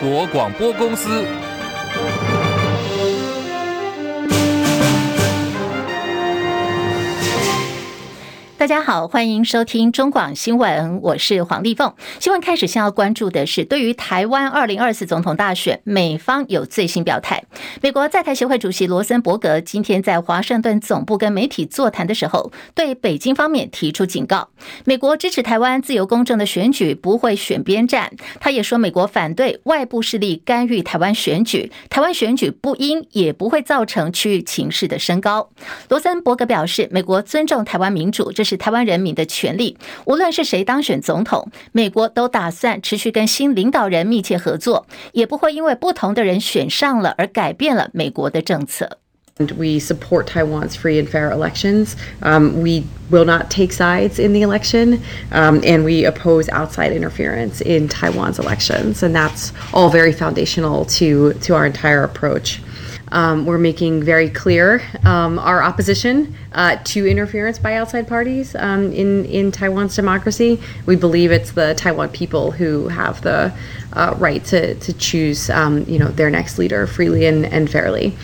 国广播公司。大家好，欢迎收听中广新闻，我是黄丽凤。新闻开始，先要关注的是，对于台湾二零二四总统大选，美方有最新表态。美国在台协会主席罗森伯格今天在华盛顿总部跟媒体座谈的时候，对北京方面提出警告：美国支持台湾自由公正的选举，不会选边站。他也说，美国反对外部势力干预台湾选举，台湾选举不应也不会造成区域情势的升高。罗森伯格表示，美国尊重台湾民主，这是台湾人民的权利，无论是谁当选总统，美国都打算持续跟新领导人密切合作，也不会因为不同的人选上了而改变了美国的政策。And we support Taiwan's free and fair elections. Um, we will not take sides in the election, um, and we oppose outside interference in Taiwan's elections. And that's all very foundational to to our entire approach. Um, we're making very clear um, our opposition uh, to interference by outside parties um, in in Taiwan's democracy. We believe it's the Taiwan people who have the uh, right to to choose, um, you know, their next leader freely and, and fairly.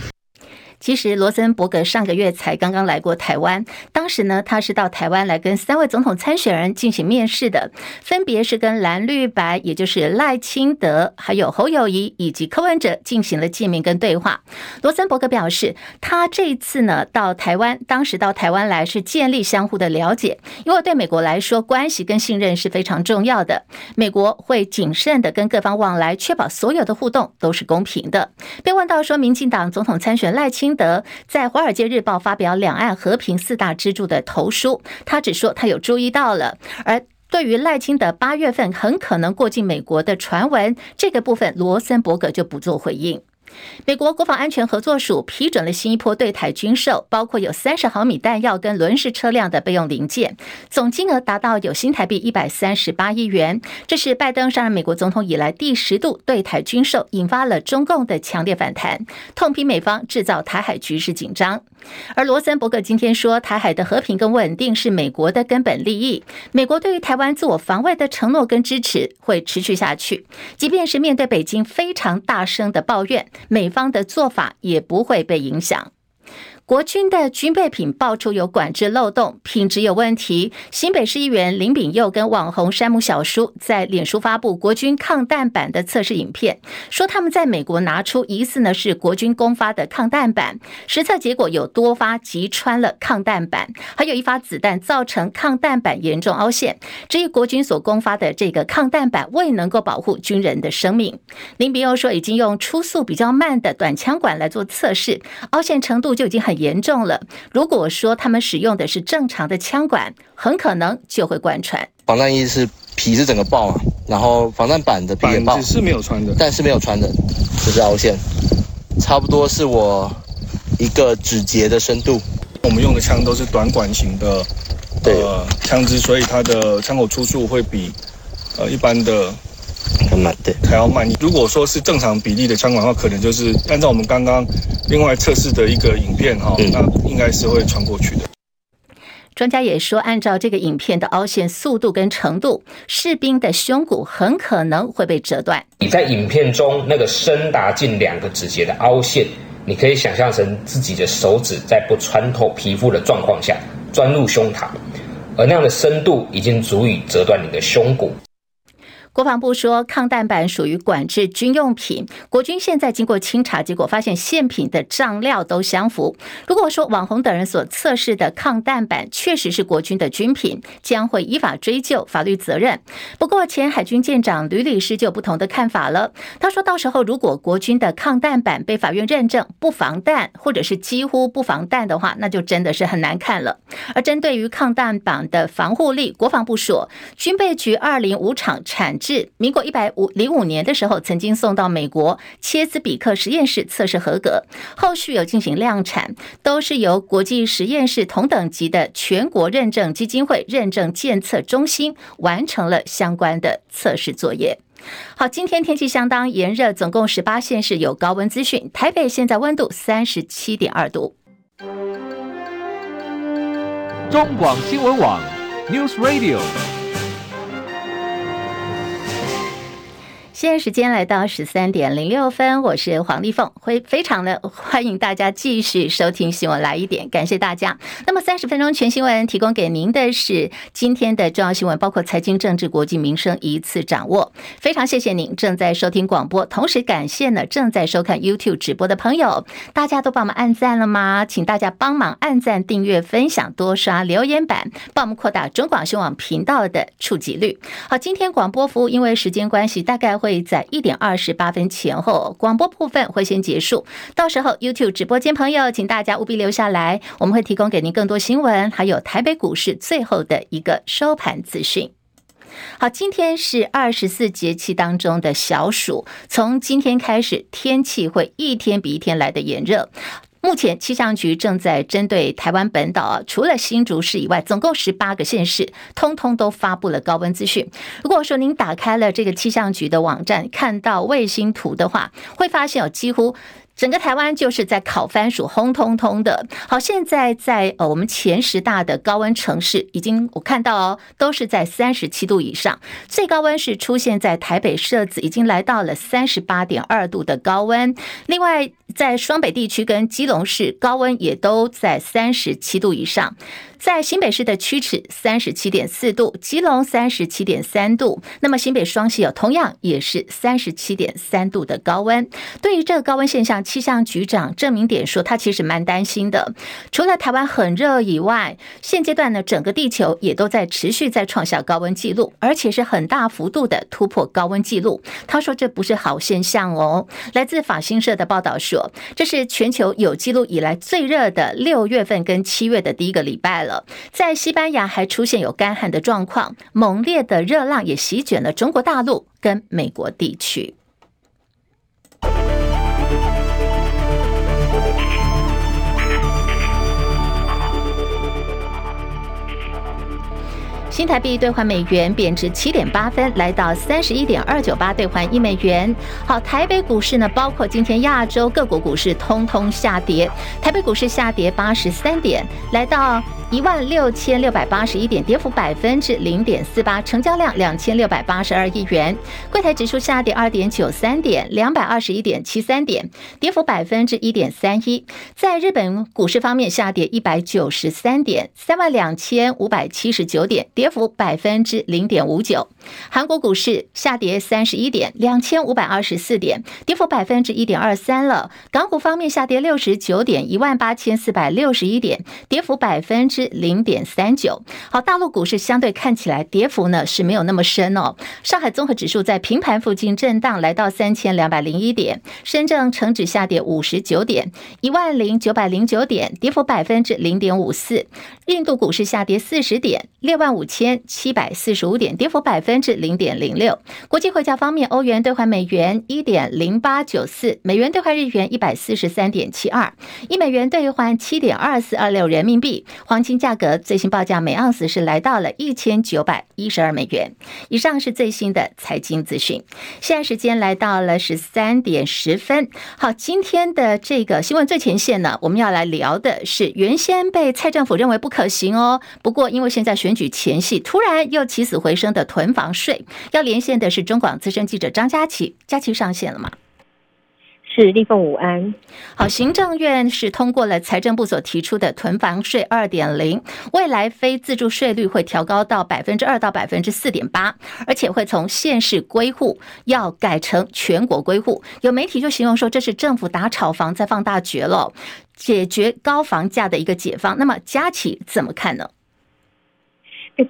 其实罗森伯格上个月才刚刚来过台湾，当时呢，他是到台湾来跟三位总统参选人进行面试的，分别是跟蓝绿白，也就是赖清德、还有侯友谊以及柯文哲进行了见面跟对话。罗森伯格表示，他这一次呢到台湾，当时到台湾来是建立相互的了解，因为对美国来说，关系跟信任是非常重要的。美国会谨慎的跟各方往来，确保所有的互动都是公平的。被问到说，民进党总统参选赖清德在《华尔街日报》发表两岸和平四大支柱的投书，他只说他有注意到了。而对于赖清德八月份很可能过境美国的传闻，这个部分罗森伯格就不做回应。美国国防安全合作署批准了新一波对台军售，包括有三十毫米弹药跟轮式车辆的备用零件，总金额达到有新台币一百三十八亿元。这是拜登上任美国总统以来第十度对台军售，引发了中共的强烈反弹，痛批美方制造台海局势紧张。而罗森伯格今天说，台海的和平跟稳定是美国的根本利益，美国对于台湾自我防卫的承诺跟支持会持续下去，即便是面对北京非常大声的抱怨。美方的做法也不会被影响。国军的军备品爆出有管制漏洞，品质有问题。新北市议员林炳佑跟网红山姆小叔在脸书发布国军抗弹板的测试影片，说他们在美国拿出疑似呢是国军公发的抗弹板，实测结果有多发击穿了抗弹板，还有一发子弹造成抗弹板严重凹陷。至于国军所公发的这个抗弹板未能够保护军人的生命，林炳佑说已经用初速比较慢的短枪管来做测试，凹陷程度就已经很。严重了。如果说他们使用的是正常的枪管，很可能就会贯穿。防弹衣是皮是整个爆嘛，然后防弹板的皮也爆，是没有穿的，但是没有穿的，就是凹陷，差不多是我一个指节的深度。我们用的枪都是短管型的，呃，枪支，所以它的枪口出处会比呃一般的。很慢，对，还要慢。如果说是正常比例的枪管的话，可能就是按照我们刚刚另外测试的一个影片哈，那应该是会穿过去的。专家也说，按照这个影片的凹陷速度跟程度，士兵的胸骨很可能会被折断。你在影片中那个深达近两个指节的凹陷，你可以想象成自己的手指在不穿透皮肤的状况下钻入胸膛，而那样的深度已经足以折断你的胸骨。国防部说，抗弹板属于管制军用品。国军现在经过清查，结果发现现品的账料都相符。如果说网红等人所测试的抗弹板确实是国军的军品，将会依法追究法律责任。不过，前海军舰长吕礼诗就有不同的看法了。他说到时候，如果国军的抗弹板被法院认证不防弹，或者是几乎不防弹的话，那就真的是很难看了。而针对于抗弹板的防护力，国防部说，军备局二零五厂产。是民国一百五零五年的时候，曾经送到美国切斯比克实验室测试合格，后续有进行量产，都是由国际实验室同等级的全国认证基金会认证检测中心完成了相关的测试作业。好，今天天气相当炎热，总共十八县市有高温资讯，台北现在温度三十七点二度。中广新闻网 News Radio。现在时间来到十三点零六分，我是黄丽凤，会非常的欢迎大家继续收听新闻来一点，感谢大家。那么三十分钟全新闻提供给您的是今天的重要新闻，包括财经、政治、国际、民生一次掌握。非常谢谢您正在收听广播，同时感谢呢正在收看 YouTube 直播的朋友，大家都帮我们按赞了吗？请大家帮忙按赞、订阅、分享、多刷留言板，帮我们扩大中广新闻网频道的触及率。好，今天广播服务因为时间关系，大概。会在一点二十八分前后，广播部分会先结束。到时候 YouTube 直播间朋友，请大家务必留下来，我们会提供给您更多新闻，还有台北股市最后的一个收盘资讯。好，今天是二十四节气当中的小暑，从今天开始，天气会一天比一天来的炎热。目前气象局正在针对台湾本岛啊，除了新竹市以外，总共十八个县市，通通都发布了高温资讯。如果说您打开了这个气象局的网站，看到卫星图的话，会发现有几乎。整个台湾就是在烤番薯，红彤彤的。好，现在在呃我们前十大的高温城市，已经我看到哦，都是在三十七度以上。最高温是出现在台北设子，已经来到了三十八点二度的高温。另外，在双北地区跟基隆市，高温也都在三十七度以上。在新北市的曲尺三十七点四度，基隆三十七点三度，那么新北双溪有同样也是三十七点三度的高温。对于这个高温现象，气象局长郑明典说，他其实蛮担心的。除了台湾很热以外，现阶段呢，整个地球也都在持续在创下高温记录，而且是很大幅度的突破高温记录。他说这不是好现象哦。来自法新社的报道说，这是全球有记录以来最热的六月份跟七月的第一个礼拜了。在西班牙还出现有干旱的状况，猛烈的热浪也席卷了中国大陆跟美国地区。新台币兑换美元贬值七点八分，来到三十一点二九八兑换一美元。好，台北股市呢，包括今天亚洲各国股市通通下跌，台北股市下跌八十三点，来到。一万六千六百八十一点，跌幅百分之零点四八，成交量两千六百八十二亿元。柜台指数下跌二点九三点，两百二十一点七三点，跌幅百分之一点三一。在日本股市方面，下跌一百九十三点，三万两千五百七十九点，跌跌幅百分之零点五九。韩国股市下跌三十一点，两千五百二十四点，跌幅百分之一点二三了。港股方面下跌六十九点，一万八千四百六十一点，跌幅百分之。零点三九，好，大陆股市相对看起来跌幅呢是没有那么深哦。上海综合指数在平盘附近震荡，来到三千两百零一点。深圳成指下跌五十九点，一万零九百零九点，跌幅百分之零点五四。印度股市下跌四十点，六万五千千七百四十五点，跌幅百分之零点零六。国际汇价方面，欧元兑换美元一点零八九四，美元兑换日元一百四十三点七二，一美元兑换七点二四二六人民币。黄金。价格最新报价每盎司是来到了一千九百一十二美元。以上是最新的财经资讯。现在时间来到了十三点十分。好，今天的这个新闻最前线呢，我们要来聊的是原先被蔡政府认为不可行哦，不过因为现在选举前夕，突然又起死回生的囤房税。要连线的是中广资深记者张佳琪，佳琪上线了吗？是立凤午安，好，行政院是通过了财政部所提出的囤房税二点零，未来非自住税率会调高到百分之二到百分之四点八，而且会从县市归户要改成全国归户。有媒体就形容说，这是政府打炒房在放大绝了，解决高房价的一个解放。那么佳琪怎么看呢？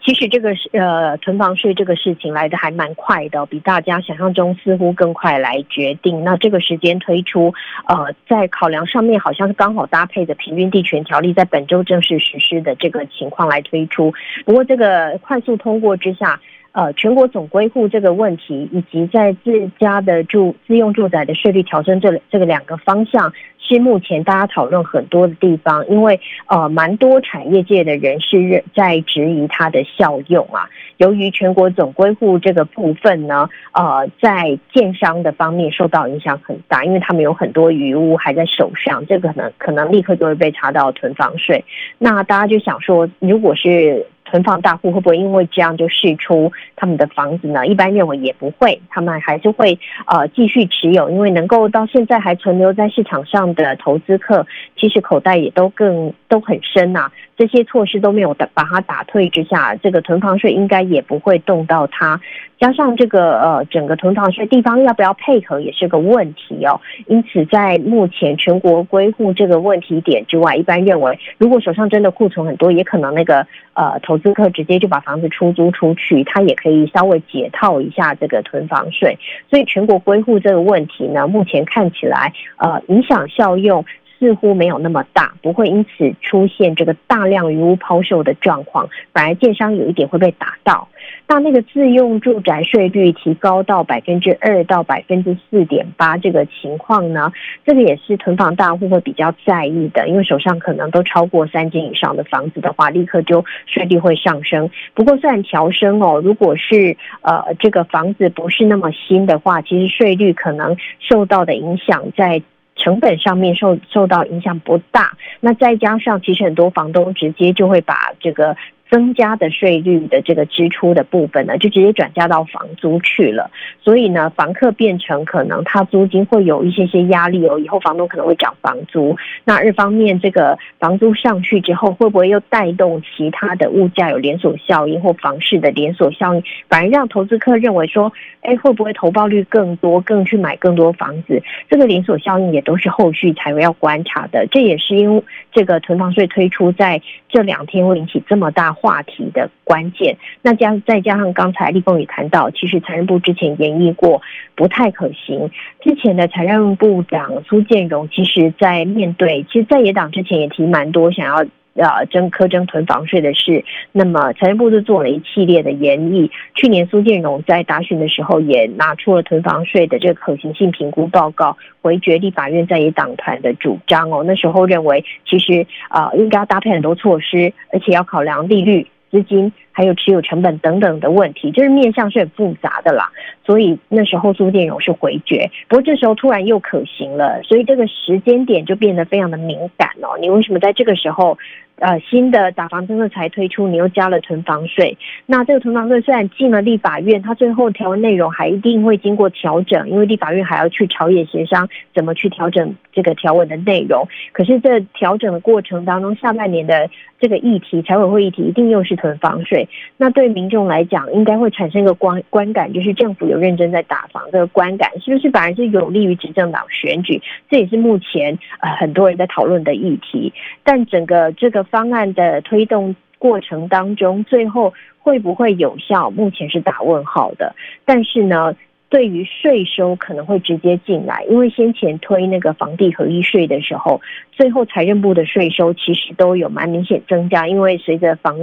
其实这个是呃囤房税这个事情来的还蛮快的，比大家想象中似乎更快来决定。那这个时间推出，呃，在考量上面好像是刚好搭配的平均地权条例在本周正式实施的这个情况来推出。不过这个快速通过之下。呃，全国总归户这个问题，以及在自家的住自用住宅的税率调整这这个两个方向，是目前大家讨论很多的地方。因为呃，蛮多产业界的人士在质疑它的效用啊。由于全国总归户这个部分呢，呃，在建商的方面受到影响很大，因为他们有很多余屋还在手上，这个可能可能立刻就会被查到囤房税。那大家就想说，如果是存房大户会不会因为这样就释出他们的房子呢？一般认为也不会，他们还是会呃继续持有，因为能够到现在还存留在市场上的投资客，其实口袋也都更都很深呐、这些措施都没有把它打退之下，这个囤房税应该也不会动到它。加上这个呃，整个囤房税地方要不要配合也是个问题哦。因此，在目前全国归户这个问题点之外，一般认为，如果手上真的库存很多，也可能那个呃投资客直接就把房子出租出去，他也可以稍微解套一下这个囤房税。所以，全国归户这个问题呢，目前看起来呃影响效用。似乎没有那么大，不会因此出现这个大量余屋抛售的状况，反而建商有一点会被打到。那那个自用住宅税率提高到百分之二到百分之四点八这个情况呢，这个也是囤房大户会比较在意的，因为手上可能都超过三间以上的房子的话，立刻就税率会上升。不过算调升哦，如果是呃这个房子不是那么新的话，其实税率可能受到的影响在。成本上面受受到影响不大，那再加上其实很多房东直接就会把这个。增加的税率的这个支出的部分呢，就直接转嫁到房租去了。所以呢，房客变成可能他租金会有一些些压力哦。以后房东可能会涨房租。那二方面，这个房租上去之后，会不会又带动其他的物价有连锁效应或房市的连锁效应，反而让投资客认为说，哎，会不会投报率更多，更去买更多房子？这个连锁效应也都是后续才会要观察的。这也是因为这个囤房税推出在这两天会引起这么大话题的关键，那加再加上刚才立峰也谈到，其实财政部之前研议过不太可行。之前的财政部长苏建荣，其实在面对，其实在野党之前也提蛮多想要呃征苛征囤房税的事，那么财政部就做了一系列的研议。去年苏建荣在答询的时候也拿出了囤房税的这个可行性评估报告，回绝立法院在野党团的主张哦。那时候认为其实啊、应该要搭配很多措施，而且要考量利率。资金还有持有成本等等的问题，就是面向是很复杂的啦，所以那时候苏建荣是回绝，不过这时候突然又可行了，所以这个时间点就变得非常的敏感哦。你为什么在这个时候？呃，新的打房政策才推出，你又加了囤房税。那这个囤房税虽然进了立法院，它最后条文内容还一定会经过调整，因为立法院还要去朝野协商怎么去调整这个条文的内容。可是这调整的过程当中，下半年的这个议题，财委会议题一定又是囤房税。那对民众来讲，应该会产生一个观观感，就是政府有认真在打房这个观感，是不是反而是有利于执政党选举？这也是目前呃很多人在讨论的议题。但整个这个。方案的推动过程当中，最后会不会有效？目前是打问号的。但是呢，对于税收可能会直接进来，因为先前推那个房地合一税的时候。最后，财政部的税收其实都有蛮明显增加，因为随着房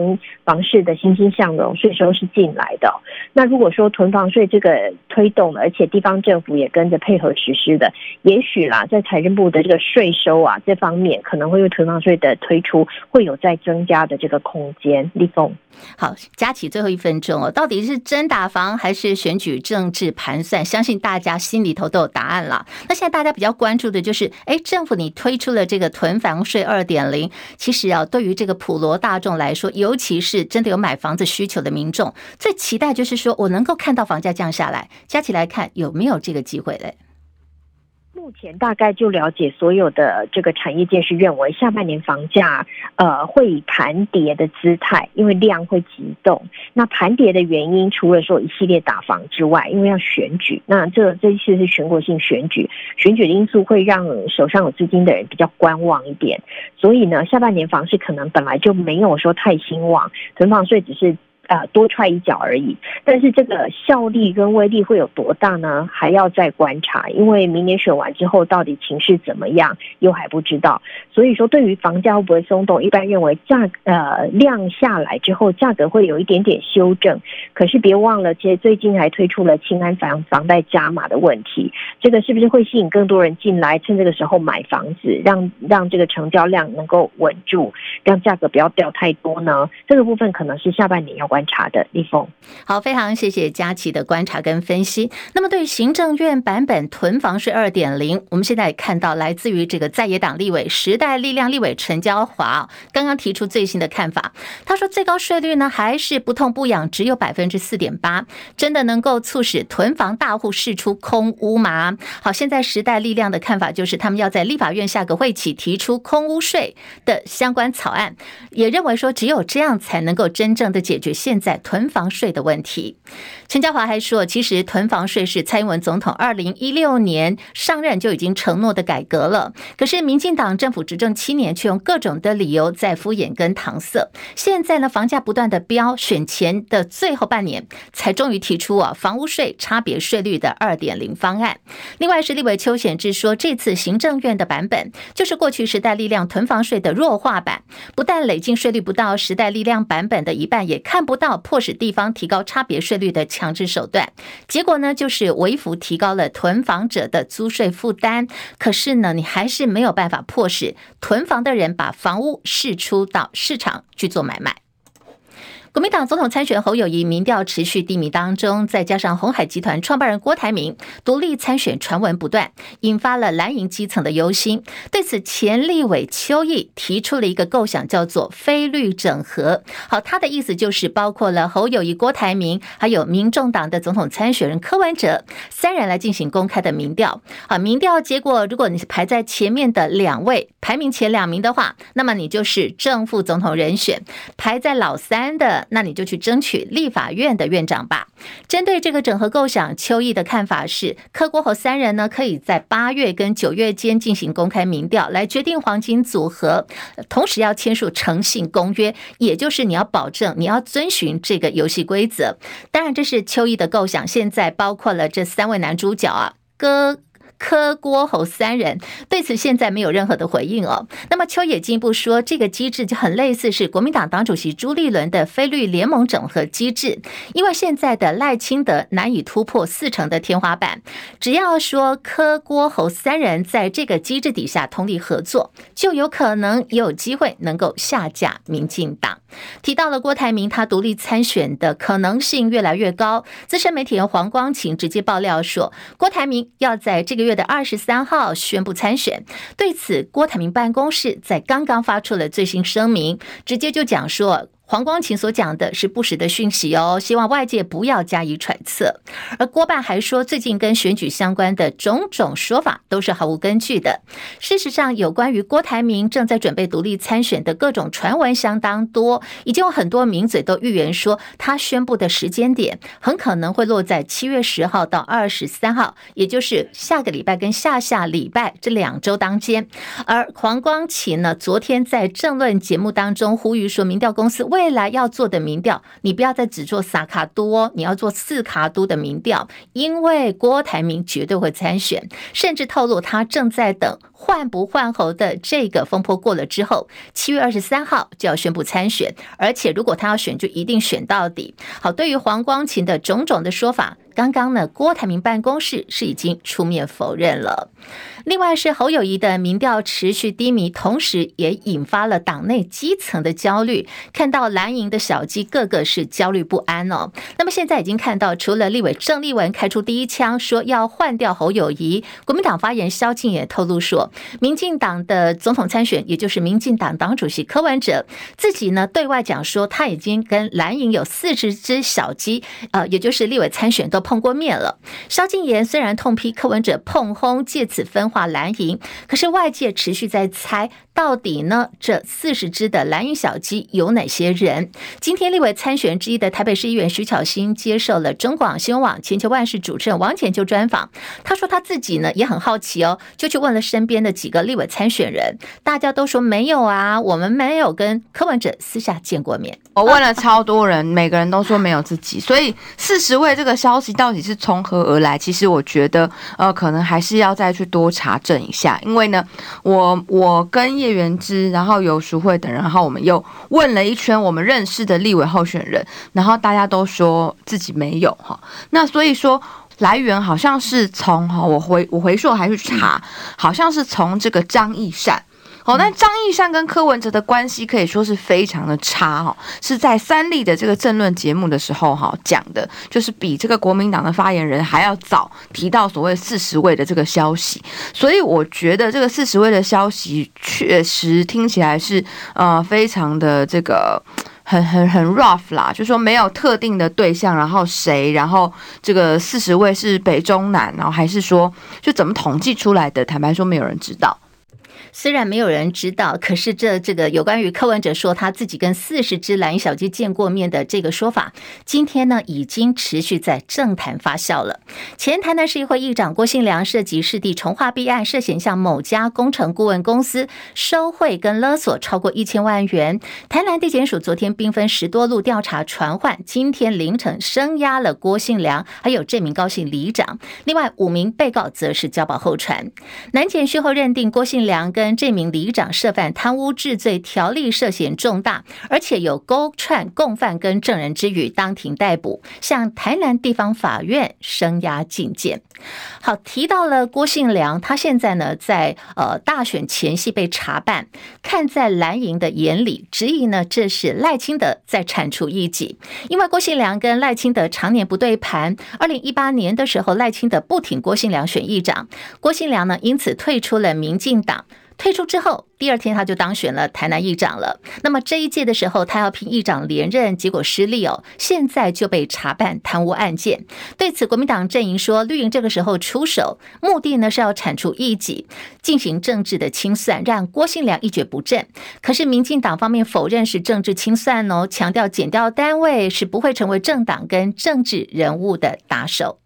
房市的欣欣向荣，税收是进来的。那如果说囤房税这个推动了，而且地方政府也跟着配合实施的，也许啦，在财政部的这个税收啊这方面，可能会因为囤房税的推出，会有再增加的这个空间。立峰，好，佳琪最后一分钟哦，到底是真打房还是选举政治盘算？相信大家心里头都有答案了。那现在大家比较关注的就是，哎，政府你推出了这个。这个囤房税二点零，其实啊，对于这个普罗大众来说，尤其是真的有买房子需求的民众，最期待就是说我能够看到房价降下来。加起来看有没有这个机会嘞？前大概就了解，所有的这个产业界是认为下半年房价呃会以盘跌的姿态，因为量会急动。那盘跌的原因，除了说一系列打房之外，因为要选举，那这这一次是全国性选举，选举的因素会让手上有资金的人比较观望一点。所以呢，下半年房市可能本来就没有说太兴旺，囤房税只是。呃，多踹一脚而已，但是这个效力跟威力会有多大呢？还要再观察，因为明年选完之后，到底情势怎么样，又还不知道。所以说，对于房价会不会松动，一般认为价呃量下来之后，价格会有一点点修正。可是别忘了，其实最近还推出了青安房房贷加码的问题，这个是不是会吸引更多人进来，趁这个时候买房子，让让这个成交量能够稳住，让价格不要掉太多呢？这个部分可能是下半年要关观察的。立峰，好，非常谢谢佳琪的观察跟分析。那么对于行政院版本囤房税二点零，我们现在看到来自于这个在野党立委时代力量立委陈娇华刚刚提出最新的看法。他说最高税率呢还是不痛不痒，只有百分之四点八，真的能够促使囤房大户释出空屋吗？好，现在时代力量的看法就是他们要在立法院下个会期提出空屋税的相关草案，也认为说只有这样才能够真正的解决现现在囤房税的问题。陈椒华还说，其实囤房税是蔡英文总统二零一六年上任就已经承诺的改革了，可是民进党政府执政七年，却用各种的理由在敷衍跟搪塞。现在呢，房价不断的飙，选前的最后半年才终于提出啊房屋税差别税率的二点零方案。另外是立委邱显智说，这次行政院的版本就是过去时代力量囤房税的弱化版，不但累进税率不到时代力量版本的一半，也看不到迫使地方提高差别税率的强制手段。结果呢，就是微幅提高了囤房者的租税负担。可是呢，你还是没有办法迫使囤房的人把房屋释出到市场去做买卖。国民党总统参选侯友谊民调持续低迷当中，再加上鸿海集团创办人郭台铭独立参选传闻不断，引发了蓝营基层的忧心。对此，前立委邱毅提出了一个构想，叫做“非绿整合”。好，他的意思就是包括了侯友谊、郭台铭，还有民众党的总统参选人柯文哲三人来进行公开的民调。好，民调结果，如果你是排在前面的两位，排名前两名的话，那么你就是正副总统人选；排在老三的。那你就去争取立法院的院长吧。针对这个整合构想，邱毅的看法是，柯郭侯三人呢，可以在八月跟九月间进行公开民调，来决定黄金组合，同时要签署诚信公约，也就是你要保证你要遵循这个游戏规则。当然，这是邱毅的构想。现在包括了这三位男主角啊，哥。柯郭侯三人对此现在没有任何的回应哦。那么邱也进一步说，这个机制就很类似是国民党党主席朱立伦的非绿联盟整合机制，因为现在的赖清德难以突破四成的天花板，只要说柯郭侯三人在这个机制底下通力合作，就有可能有机会能够下架民进党。提到了郭台铭，他独立参选的可能性越来越高。资深媒体人黄光琴直接爆料说，郭台铭要在这个。月的二十三号宣布参选，对此郭台铭办公室在刚刚发出了最新声明，直接就讲说。黄光芹所讲的是不实的讯息哦，希望外界不要加以揣测。而郭办还说，最近跟选举相关的种种说法都是毫无根据的。事实上，有关于郭台铭正在准备独立参选的各种传闻相当多，已经有很多名嘴都预言说，他宣布的时间点很可能会落在七月十号到二十三号，也就是下个礼拜跟下下礼拜这两周当间。而黄光芹呢，昨天在政论节目当中呼吁说，民调公司为未来要做的民调，你不要再只做三卡多，你要做四卡都的民调，因为郭台铭绝对会参选，甚至透露他正在等换不换候的这个风波过了之后，七月二十三号就要宣布参选，而且如果他要选，就一定选到底。好，对于黄光芹的种种的说法，刚刚呢，郭台铭办公室是已经出面否认了。另外是侯友谊的民调持续低迷，同时也引发了党内基层的焦虑。看到蓝营的小鸡个个是焦虑不安哦。那么现在已经看到，除了立委郑丽文开出第一枪，说要换掉侯友谊，国民党发言萧敬也透露说，民进党的总统参选，也就是民进党党主席柯文哲自己呢对外讲说，他已经跟蓝营有四十只小鸡，呃，也就是立委参选都碰过面了。萧敬言虽然痛批柯文哲碰轰，借此分。化蓝营，可是外界持续在猜，到底呢？这四十只的蓝营小鸡有哪些人？今天立委参选之一的台北市议员徐巧芯接受了中广新闻网千秋万世主持人王浅秋专访，他说他自己呢也很好奇哦，就去问了身边的几个立委参选人，大家都说没有啊，我们没有跟柯文哲私下见过面。我问了超多人，每个人都说没有自己，所以四十位这个消息到底是从何而来？其实我觉得，呃，可能还是要再去多查证一下，因为呢，我我跟叶元之，然后游淑慧等人，然后我们又问了一圈我们认识的立委候选人，然后大家都说自己没有哈，那所以说来源好像是从哈，我回我回溯还去查，好像是从这个张义善。好，那张义善跟柯文哲的关系可以说是非常的差哈，是在三立的这个政论节目的时候哈讲的，就是比这个国民党的发言人还要早提到所谓四十位的这个消息，所以我觉得这个四十位的消息确实听起来是呃非常的这个很很很 rough 啦，就说没有特定的对象，然后谁，然后这个四十位是北中南，然后还是说就怎么统计出来的？坦白说，没有人知道。虽然没有人知道，可是这这个有关于柯文哲说他自己跟四十只蓝小鸡见过面的这个说法，今天呢已经持续在政坛发酵了。前台南市议会议长郭信良涉及市地重划弊案，涉嫌向某家工程顾问公司收贿跟勒索超过一千万元。台南地检署昨天兵分十多路调查传唤，今天凌晨声押了郭信良，还有这名高姓里长。另外五名被告则是交保候传。南检讯后认定郭信良跟跟这名里长涉犯贪污治罪条例涉嫌重大，而且有勾串共犯跟证人之虞，当庭逮捕，向台南地方法院声押禁见。好，提到了郭信良，他现在呢在呃大选前夕被查办，看在蓝营的眼里，质疑呢这是赖清德在铲除异己，因为郭信良跟赖清德常年不对盘。二零一八年的时候，赖清德不挺郭信良选议长，郭信良呢因此退出了民进党。退出之后，第二天他就当选了台南议长了。那么这一届的时候，他要拼议长连任，结果失利哦。现在就被查办贪污案件。对此，国民党阵营说，绿营这个时候出手，目的呢是要铲除异己，进行政治的清算，让郭信良一蹶不振。可是民进党方面否认是政治清算哦，强调减掉单位是不会成为政党跟政治人物的打手。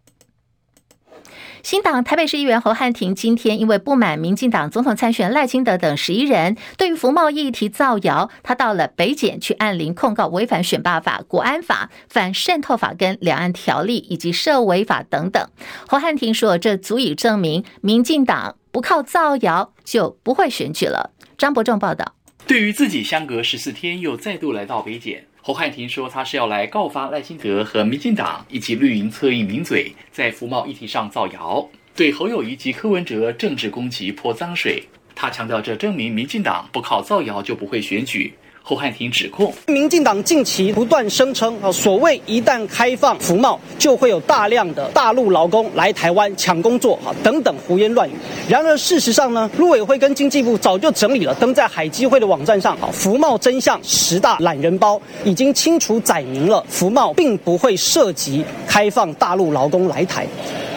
新党台北市议员侯汉廷今天因为不满民进党总统参选赖清德等十一人对于服贸议题造谣，他到了北检去按铃控告违反选罢法、国安法、反渗透法跟两岸条例以及涉违法等等。侯汉廷说，这足以证明民进党不靠造谣就不会选举了。张伯仲报道。对于自己相隔十四天又再度来到北检。侯汉廷说，他是要来告发赖清德和民进党以及绿营侧翼名嘴在服贸议题上造谣，对侯友谊及柯文哲政治攻击泼脏水。他强调，这证明民进党不靠造谣就不会选举。侯汉廷指控，民进党近期不断声称啊，所谓一旦开放服贸，就会有大量的大陆劳工来台湾抢工作啊，等等胡言乱语。然而事实上呢，陆委会跟经济部早就整理了，登在海基会的网站上啊，服贸真相十大懒人包已经清楚载明了，服贸并不会涉及开放大陆劳工来台。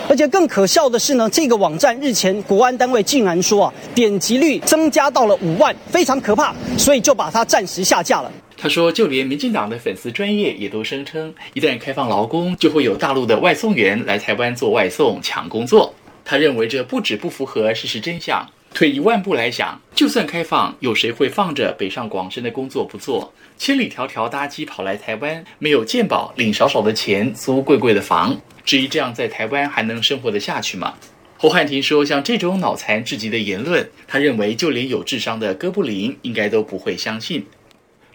而且更可笑的是呢，这个网站日前国安单位竟然说啊，点击率增加到了五万，非常可怕，所以就把它暂时下架了。他说，就连民进党的粉丝专业也都声称，一旦开放劳工，就会有大陆的外送员来台湾做外送抢工作。他认为这不止不符合事实真相。退一万步来想，就算开放，有谁会放着北上广深的工作不做，千里迢迢搭机跑来台湾，没有健保，领少少的钱，租贵贵的房？至于这样在台湾还能生活得下去吗？侯汉廷说，像这种脑残至极的言论，他认为就连有智商的哥布林应该都不会相信。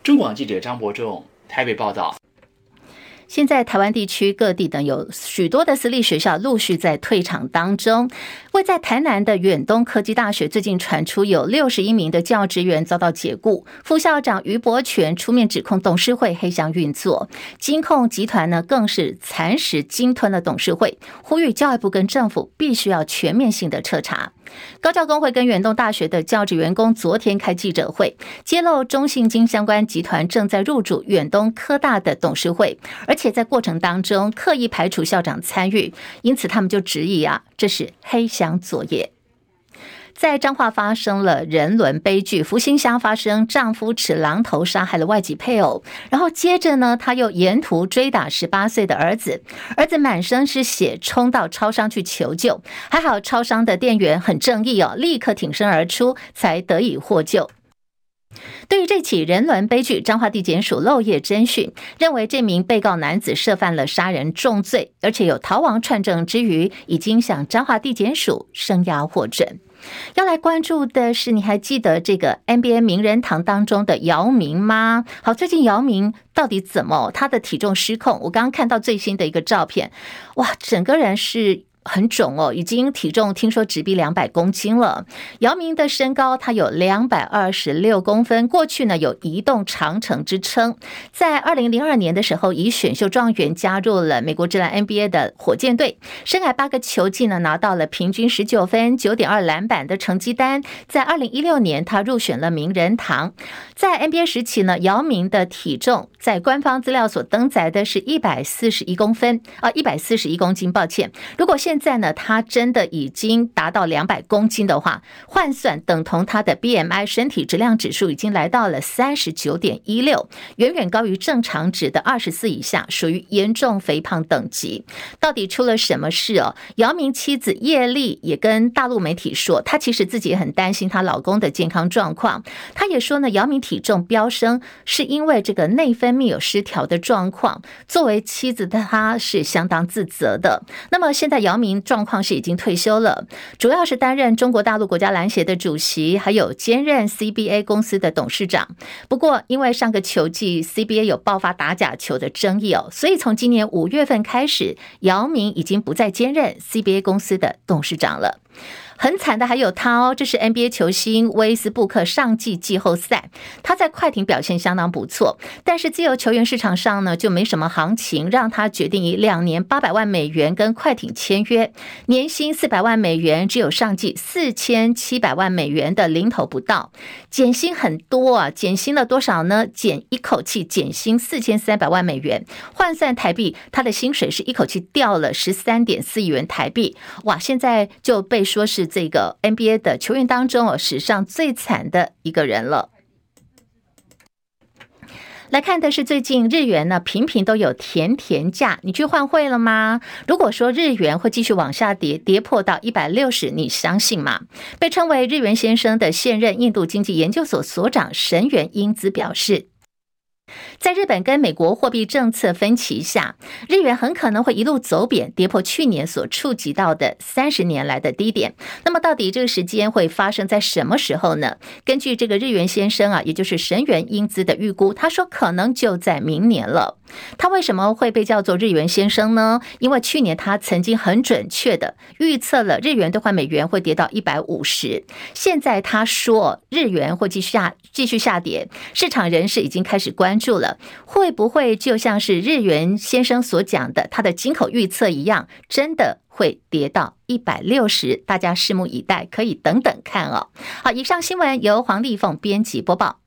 中广记者张伯仲台北报道。现在台湾地区各地等有许多的私立学校陆续在退场当中。位在台南的远东科技大学最近传出有六十一名的教职员遭到解雇，副校长于伯权出面指控董事会黑箱运作，金控集团呢更是蚕食鲸吞了董事会，呼吁教育部跟政府必须要全面性的彻查。高教工会跟远东大学的教职员工昨天开记者会，揭露中信金相关集团正在入主远东科大的董事会，而且在过程当中刻意排除校长参与，因此他们就质疑啊，这是黑箱作业。在彰化发生了人伦悲剧，福兴乡发生丈夫持榔头杀害了外籍配偶，然后接着呢，他又沿途追打十八岁的儿子，儿子满身是血，冲到超商去求救，还好超商的店员很正义哦，立刻挺身而出，才得以获救。对于这起人伦悲剧，彰化地检署漏夜侦讯，认为这名被告男子涉犯了杀人重罪，而且有逃亡串证之余，已经向彰化地检署声押获准。要来关注的是，你还记得这个 NBA 名人堂当中的姚明吗？好，最近姚明到底怎么他的体重失控？我刚刚看到最新的一个照片，哇，整个人是很肿哦，已经体重听说直逼两百公斤了。姚明的身高他有两百二十六公分，过去呢有移动长城之称。在二零零二年的时候，以选秀状元加入了美国职篮 NBA 的火箭队，生涯八个球季呢拿到了平均十九分、九点二篮板的成绩单。在二零一六年，他入选了名人堂。在 NBA 时期呢，姚明的体重在官方资料所登载的是一百四十一公分啊，一百四十一公斤。抱歉，如果现现在呢，他真的已经达到两百公斤的话，换算等同他的 BMI 身体质量指数已经来到了三十九点一六，远远高于正常值的二十四以下，属于严重肥胖等级。到底出了什么事哦？姚明妻子叶莉也跟大陆媒体说，她其实自己也很担心她老公的健康状况。她也说呢，姚明体重飙升是因为这个内分泌有失调的状况。作为妻子的她是相当自责的。那么现在姚明状况是已经退休了，主要是担任中国大陆国家篮协的主席，还有兼任 CBA 公司的董事长。不过因为上个球季 CBA 有爆发打假球的争议哦，所以从今年五月份开始，姚明已经不再兼任 CBA 公司的董事长了。很惨的还有他哦，这是 NBA 球星威斯布克上季季后赛，他在快艇表现相当不错，但是自由球员市场上呢就没什么行情，让他决定以两年八百万美元跟快艇签约，年薪四百万美元，只有上季四千七百万美元的零头不到，减薪很多啊，减薪了多少呢？减一口气减薪四千三百万美元，换算台币，他的薪水是一口气掉了十三点四亿元台币，哇，现在就被说是。这个 NBA 的球员当中哦，史上最惨的一个人了。来看的是最近日元呢，频频都有甜甜价，你去换汇了吗？如果说日元会继续往下跌，跌破到一百六十，你相信吗？被称为日元先生的现任印度经济研究所所长神原英子表示。在日本跟美国货币政策分歧下，日元很可能会一路走贬，跌破去年所触及到的三十年来的低点。那么，到底这个时间会发生在什么时候呢？根据这个日元先生啊，也就是神原英姿的预估，他说可能就在明年了。他为什么会被叫做日元先生呢？因为去年他曾经很准确的预测了日元兑换美元会跌到一百五十。现在他说日元会继续下继续下跌，市场人士已经开始关注了，会不会就像是日元先生所讲的他的金口预测一样，真的会跌到一百六十？大家拭目以待，可以等等看哦。好，以上新闻由黄丽凤编辑播报。